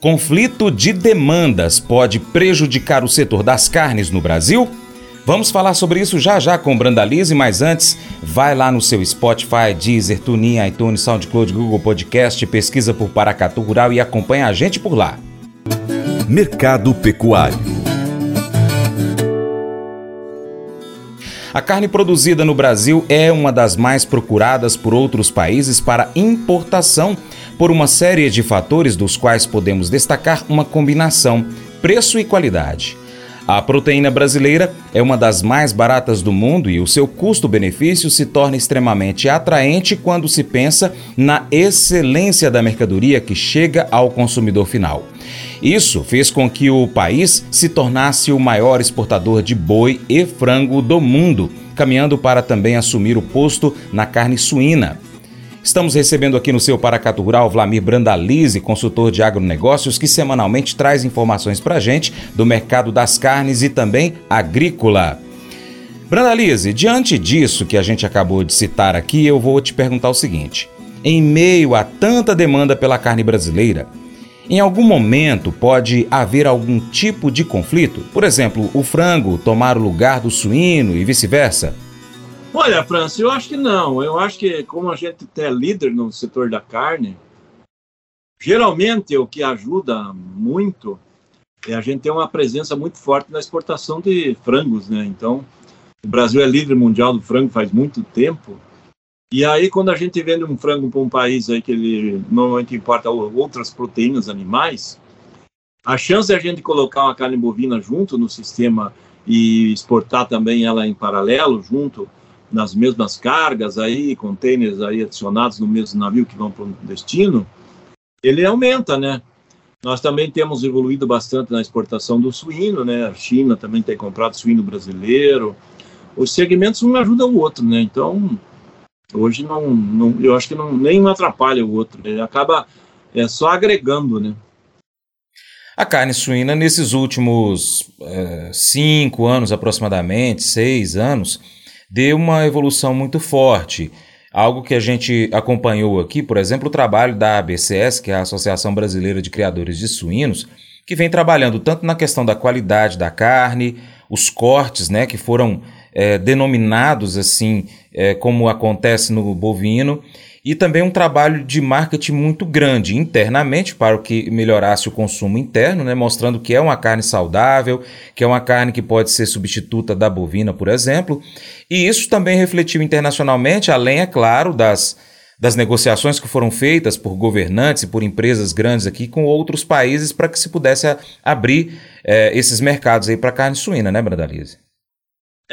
Conflito de demandas pode prejudicar o setor das carnes no Brasil? Vamos falar sobre isso já já com Brandalize, mas antes, vai lá no seu Spotify, Deezer, TuneIn, iTunes, SoundCloud, Google Podcast, pesquisa por Paracatu Rural e acompanha a gente por lá. Mercado Pecuário A carne produzida no Brasil é uma das mais procuradas por outros países para importação por uma série de fatores dos quais podemos destacar uma combinação preço e qualidade. A proteína brasileira é uma das mais baratas do mundo e o seu custo-benefício se torna extremamente atraente quando se pensa na excelência da mercadoria que chega ao consumidor final. Isso fez com que o país se tornasse o maior exportador de boi e frango do mundo, caminhando para também assumir o posto na carne suína. Estamos recebendo aqui no seu Paracato Rural Vlamir Brandalize, consultor de agronegócios, que semanalmente traz informações para a gente do mercado das carnes e também agrícola. Brandalize, diante disso que a gente acabou de citar aqui, eu vou te perguntar o seguinte: em meio a tanta demanda pela carne brasileira, em algum momento pode haver algum tipo de conflito? Por exemplo, o frango tomar o lugar do suíno e vice-versa? Olha, França, eu acho que não. Eu acho que como a gente é líder no setor da carne, geralmente o que ajuda muito é a gente ter uma presença muito forte na exportação de frangos, né? Então, o Brasil é líder mundial do frango faz muito tempo. E aí, quando a gente vende um frango para um país aí que ele normalmente importa outras proteínas animais, a chance de a gente colocar uma carne bovina junto no sistema e exportar também ela em paralelo junto nas mesmas cargas aí, containers aí adicionados no mesmo navio que vão para o destino, ele aumenta, né? Nós também temos evoluído bastante na exportação do suíno, né? A China também tem comprado suíno brasileiro. Os segmentos um ajuda o outro, né? Então, hoje não, não eu acho que não, nem atrapalha o outro. Ele acaba é, só agregando, né? A carne suína, nesses últimos é, cinco anos aproximadamente, seis anos, deu uma evolução muito forte. Algo que a gente acompanhou aqui, por exemplo, o trabalho da ABCS, que é a Associação Brasileira de Criadores de Suínos, que vem trabalhando tanto na questão da qualidade da carne, os cortes, né, que foram é, denominados assim, é, como acontece no bovino, e também um trabalho de marketing muito grande internamente para que melhorasse o consumo interno, né, mostrando que é uma carne saudável, que é uma carne que pode ser substituta da bovina, por exemplo. E isso também refletiu internacionalmente, além, é claro, das, das negociações que foram feitas por governantes e por empresas grandes aqui com outros países para que se pudesse abrir é, esses mercados aí para carne suína, né, Brandalize?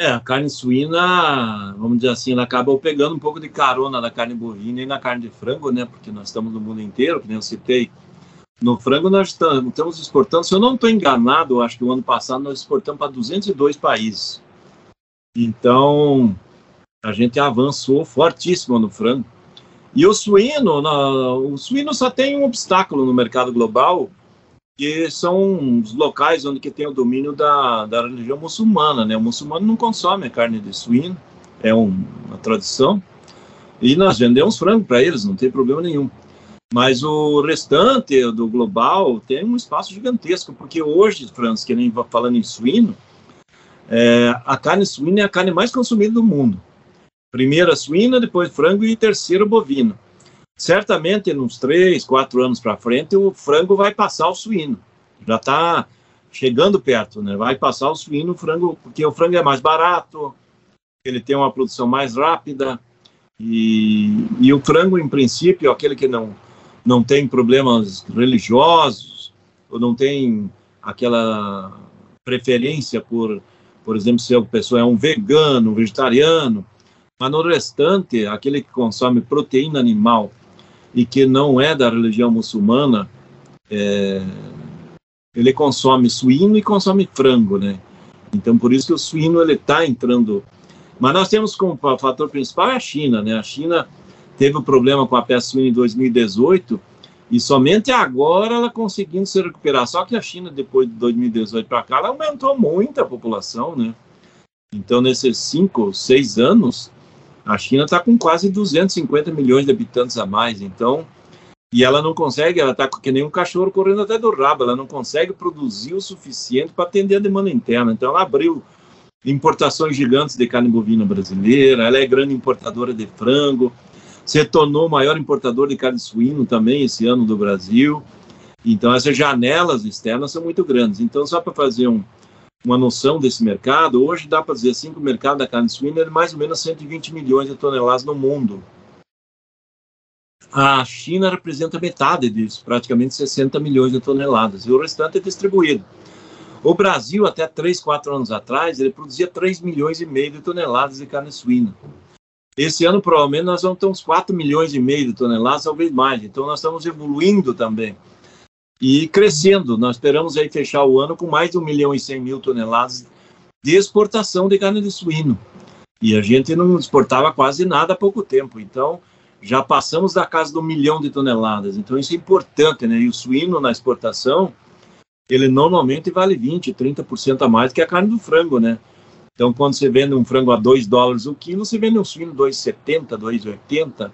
É, a carne suína, vamos dizer assim, ela acabou pegando um pouco de carona da carne bovina e na carne de frango, né? Porque nós estamos no mundo inteiro, que nem eu citei. No frango nós estamos exportando, se eu não estou enganado, acho que o ano passado nós exportamos para 202 países. Então, a gente avançou fortíssimo no frango. E o suíno, o suíno só tem um obstáculo no mercado global, que são os locais onde que tem o domínio da, da religião muçulmana, né? O muçulmano não consome carne de suíno, é um, uma tradição, e nós vendemos frango para eles, não tem problema nenhum. Mas o restante do global tem um espaço gigantesco, porque hoje, Franz, que nem falando em suíno, é, a carne suína é a carne mais consumida do mundo. Primeiro a suína, depois frango e terceiro bovino certamente, nos três, quatro anos para frente, o frango vai passar o suíno. Já está chegando perto, né? Vai passar o suíno, o frango, porque o frango é mais barato, ele tem uma produção mais rápida, e, e o frango, em princípio, aquele que não, não tem problemas religiosos, ou não tem aquela preferência por, por exemplo, se a pessoa é um vegano, um vegetariano, mas no restante, aquele que consome proteína animal e que não é da religião muçulmana, é, ele consome suíno e consome frango, né? Então, por isso que o suíno ele está entrando. Mas nós temos como fator principal a China, né? A China teve um problema com a peste suína em 2018 e somente agora ela conseguindo se recuperar. Só que a China, depois de 2018 para cá, ela aumentou muito a população, né? Então, nesses cinco, seis anos, a China está com quase 250 milhões de habitantes a mais, então E ela não consegue, ela está que nem um cachorro correndo até do rabo, ela não consegue produzir o suficiente para atender a demanda interna. Então ela abriu importações gigantes de carne bovina brasileira, ela é grande importadora de frango, se tornou o maior importador de carne suíno também esse ano do Brasil. Então essas janelas externas são muito grandes. Então só para fazer um, uma noção desse mercado, hoje dá para dizer assim que o mercado da carne suína é mais ou menos 120 milhões de toneladas no mundo. A China representa metade disso, praticamente 60 milhões de toneladas, e o restante é distribuído. O Brasil, até 3, 4 anos atrás, ele produzia 3 milhões e meio de toneladas de carne suína. Esse ano, provavelmente, nós vamos ter uns 4 milhões e meio de toneladas, talvez mais. Então, nós estamos evoluindo também e crescendo. Nós esperamos aí fechar o ano com mais de 1 milhão e 100 mil toneladas de exportação de carne de suíno. E a gente não exportava quase nada há pouco tempo. Então, já passamos da casa do milhão de toneladas. Então, isso é importante, né? E o suíno na exportação, ele normalmente vale 20, 30% a mais que a carne do frango, né? Então, quando você vende um frango a 2 dólares o quilo, você vende um suíno 2,70, 2,80.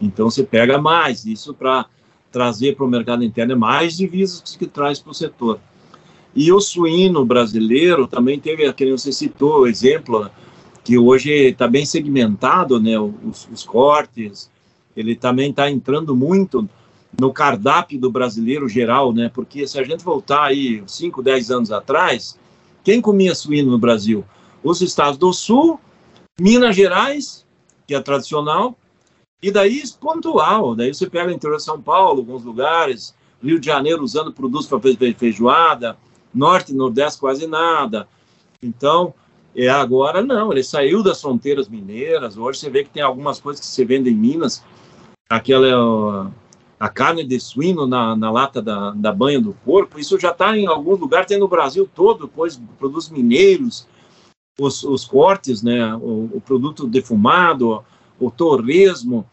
Então, você pega mais. Isso para trazer para o mercado interno é mais divisas que traz para o setor. E o suíno brasileiro também teve, aquele você citou o exemplo, que hoje está bem segmentado, né, os, os cortes, ele também está entrando muito no cardápio do brasileiro geral, né, porque se a gente voltar aí 5, 10 anos atrás, quem comia suíno no Brasil? Os estados do Sul, Minas Gerais, que é tradicional, e daí pontual, daí você pega o interior de São Paulo, alguns lugares, Rio de Janeiro usando produtos para fazer feijoada, Norte e Nordeste quase nada. Então, é, agora não, ele saiu das fronteiras mineiras. Hoje você vê que tem algumas coisas que se vendem em Minas, aquela a carne de suíno na, na lata da, da banha do porco, isso já está em alguns lugares, tem no Brasil todo, depois produtos mineiros, os, os cortes, né, o, o produto defumado, o torresmo,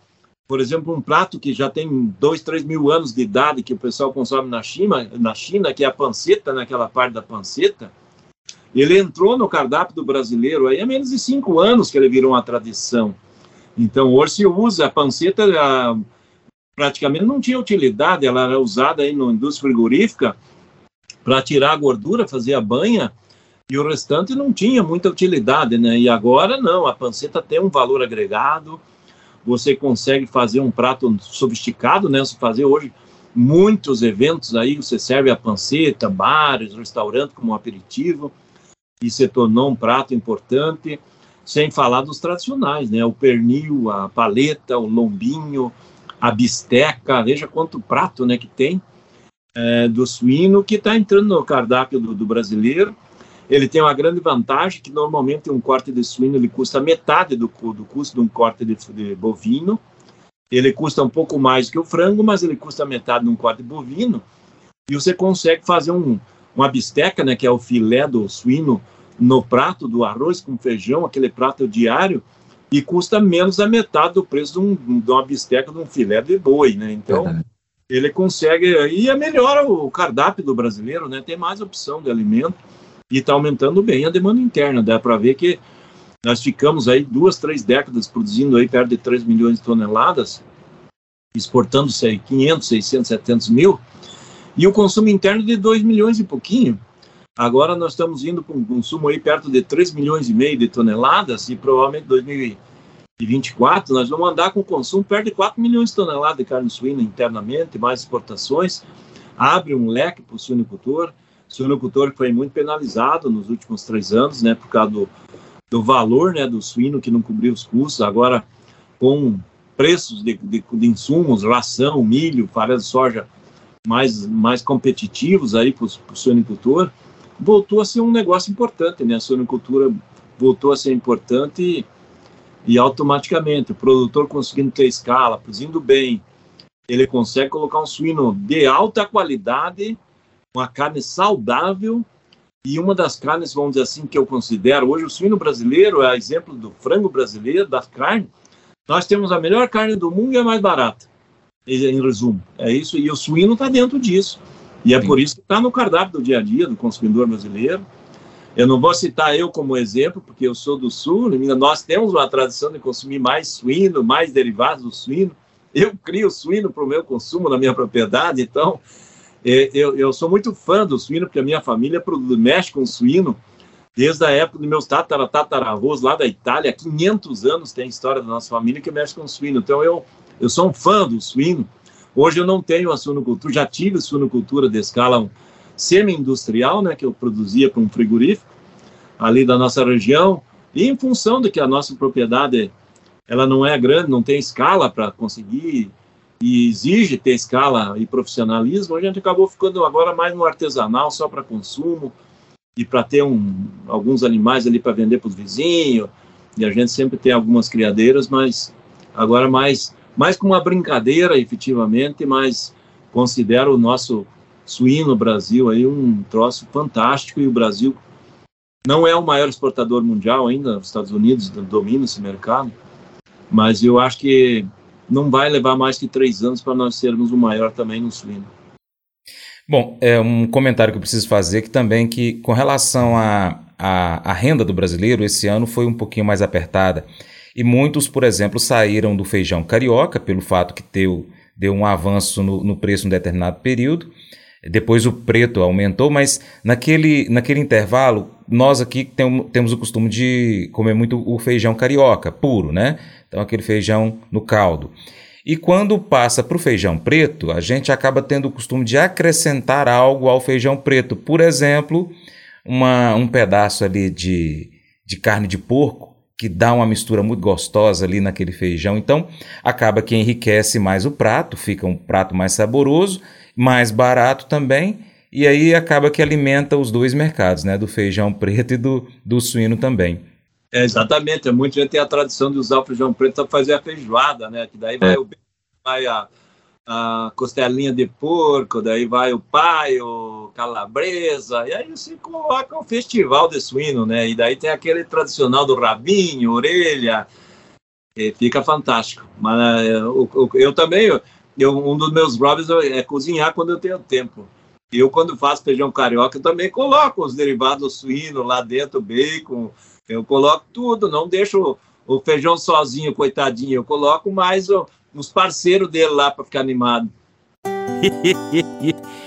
por exemplo, um prato que já tem dois, três mil anos de idade que o pessoal consome na China, na China, que é a panceta, naquela parte da panceta, ele entrou no cardápio do brasileiro aí há menos de cinco anos que ele virou uma tradição. Então, hoje se usa a panceta, a, praticamente não tinha utilidade, ela era usada aí na indústria frigorífica para tirar a gordura, fazer a banha, e o restante não tinha muita utilidade, né? E agora não, a panceta tem um valor agregado, você consegue fazer um prato sofisticado, né? Você fazer hoje muitos eventos aí, você serve a panceta, bares, restaurante como um aperitivo, e se tornou um prato importante, sem falar dos tradicionais, né? O pernil, a paleta, o lombinho, a bisteca, veja quanto prato, né, que tem é, do suíno que está entrando no cardápio do, do, brasileiro. Ele tem uma grande vantagem que normalmente um corte de suíno ele custa metade do, do custo de um corte de, de bovino. Ele custa um pouco mais que o frango, mas ele custa metade de um corte de bovino. E você consegue fazer um, uma bisteca, né, que é o filé do suíno, no prato do arroz com feijão, aquele prato diário, e custa menos da metade do preço de, um, de uma bisteca de um filé de boi, né? Então, ele consegue, e é melhor o cardápio do brasileiro, né? Tem mais opção de alimento e está aumentando bem a demanda interna. Dá para ver que nós ficamos aí duas, três décadas produzindo aí perto de 3 milhões de toneladas, exportando 500, 600, 700 mil, e o consumo interno de 2 milhões e pouquinho. Agora nós estamos indo para um consumo aí perto de 3 milhões e meio de toneladas e provavelmente 2024 nós vamos andar com consumo perto de 4 milhões de toneladas de carne suína internamente, mais exportações. Abre um leque para o suinocultor. O suinocultor foi muito penalizado nos últimos três anos, né, por causa do, do valor né, do suíno que não cobriu os custos. Agora, com preços de, de, de insumos, ração, milho, farinha de soja mais, mais competitivos aí para o suinocultor, voltou a ser um negócio importante, né? A suinocultura voltou a ser importante e, e automaticamente o produtor conseguindo ter escala, produzindo bem, ele consegue colocar um suíno de alta qualidade, uma carne saudável e uma das carnes, vamos dizer assim, que eu considero hoje o suíno brasileiro é exemplo do frango brasileiro, da carne. Nós temos a melhor carne do mundo e a mais barata, em resumo. É isso, e o suíno está dentro disso. E é Sim. por isso que está no cardápio do dia a dia do consumidor brasileiro. Eu não vou citar eu como exemplo, porque eu sou do Sul, nós temos uma tradição de consumir mais suíno, mais derivados do suíno, eu crio suíno para o meu consumo na minha propriedade, então eu, eu sou muito fã do suíno, porque a minha família mexe com suíno desde a época dos meus tatara, tataravôs lá da Itália, 500 anos tem a história da nossa família que mexe com suíno. Então eu, eu sou um fã do suíno. Hoje eu não tenho a suinocultura, já tive suinocultura de escala semi-industrial, né, que eu produzia para um frigorífico ali da nossa região, e em função de que a nossa propriedade ela não é grande, não tem escala para conseguir e exige ter escala e profissionalismo, a gente acabou ficando agora mais no artesanal, só para consumo e para ter um, alguns animais ali para vender para os vizinhos. E a gente sempre tem algumas criadeiras, mas agora mais, mais com uma brincadeira, efetivamente, mas considero o nosso suíno Brasil aí um troço fantástico e o Brasil não é o maior exportador mundial ainda, os Estados Unidos dominam esse mercado, mas eu acho que não vai levar mais que três anos para nós sermos o maior também no suíno. Bom, é um comentário que eu preciso fazer que também que com relação à a, a, a, renda do brasileiro esse ano foi um pouquinho mais apertada e muitos, por exemplo, saíram do feijão carioca pelo fato que deu, deu um avanço no, no preço em um determinado período. Depois o preto aumentou, mas naquele, naquele intervalo nós aqui tem, temos o costume de comer muito o feijão carioca, puro, né? Então, aquele feijão no caldo. E quando passa para o feijão preto, a gente acaba tendo o costume de acrescentar algo ao feijão preto. Por exemplo, uma, um pedaço ali de, de carne de porco, que dá uma mistura muito gostosa ali naquele feijão. Então, acaba que enriquece mais o prato, fica um prato mais saboroso, mais barato também e aí acaba que alimenta os dois mercados, né? Do feijão preto e do, do suíno também. É, exatamente, muita gente tem a tradição de usar o feijão preto para fazer a feijoada, né? Que daí vai, é. o, vai a, a costelinha de porco, daí vai o paio, calabresa, e aí você coloca um festival de suíno, né? E daí tem aquele tradicional do rabinho, orelha, e fica fantástico. Mas eu, eu, eu também, eu, um dos meus hobbies é cozinhar quando eu tenho tempo. Eu, quando faço feijão carioca, também coloco os derivados suínos lá dentro, bacon, eu coloco tudo, não deixo o feijão sozinho, coitadinho, eu coloco mais os parceiros dele lá para ficar animado.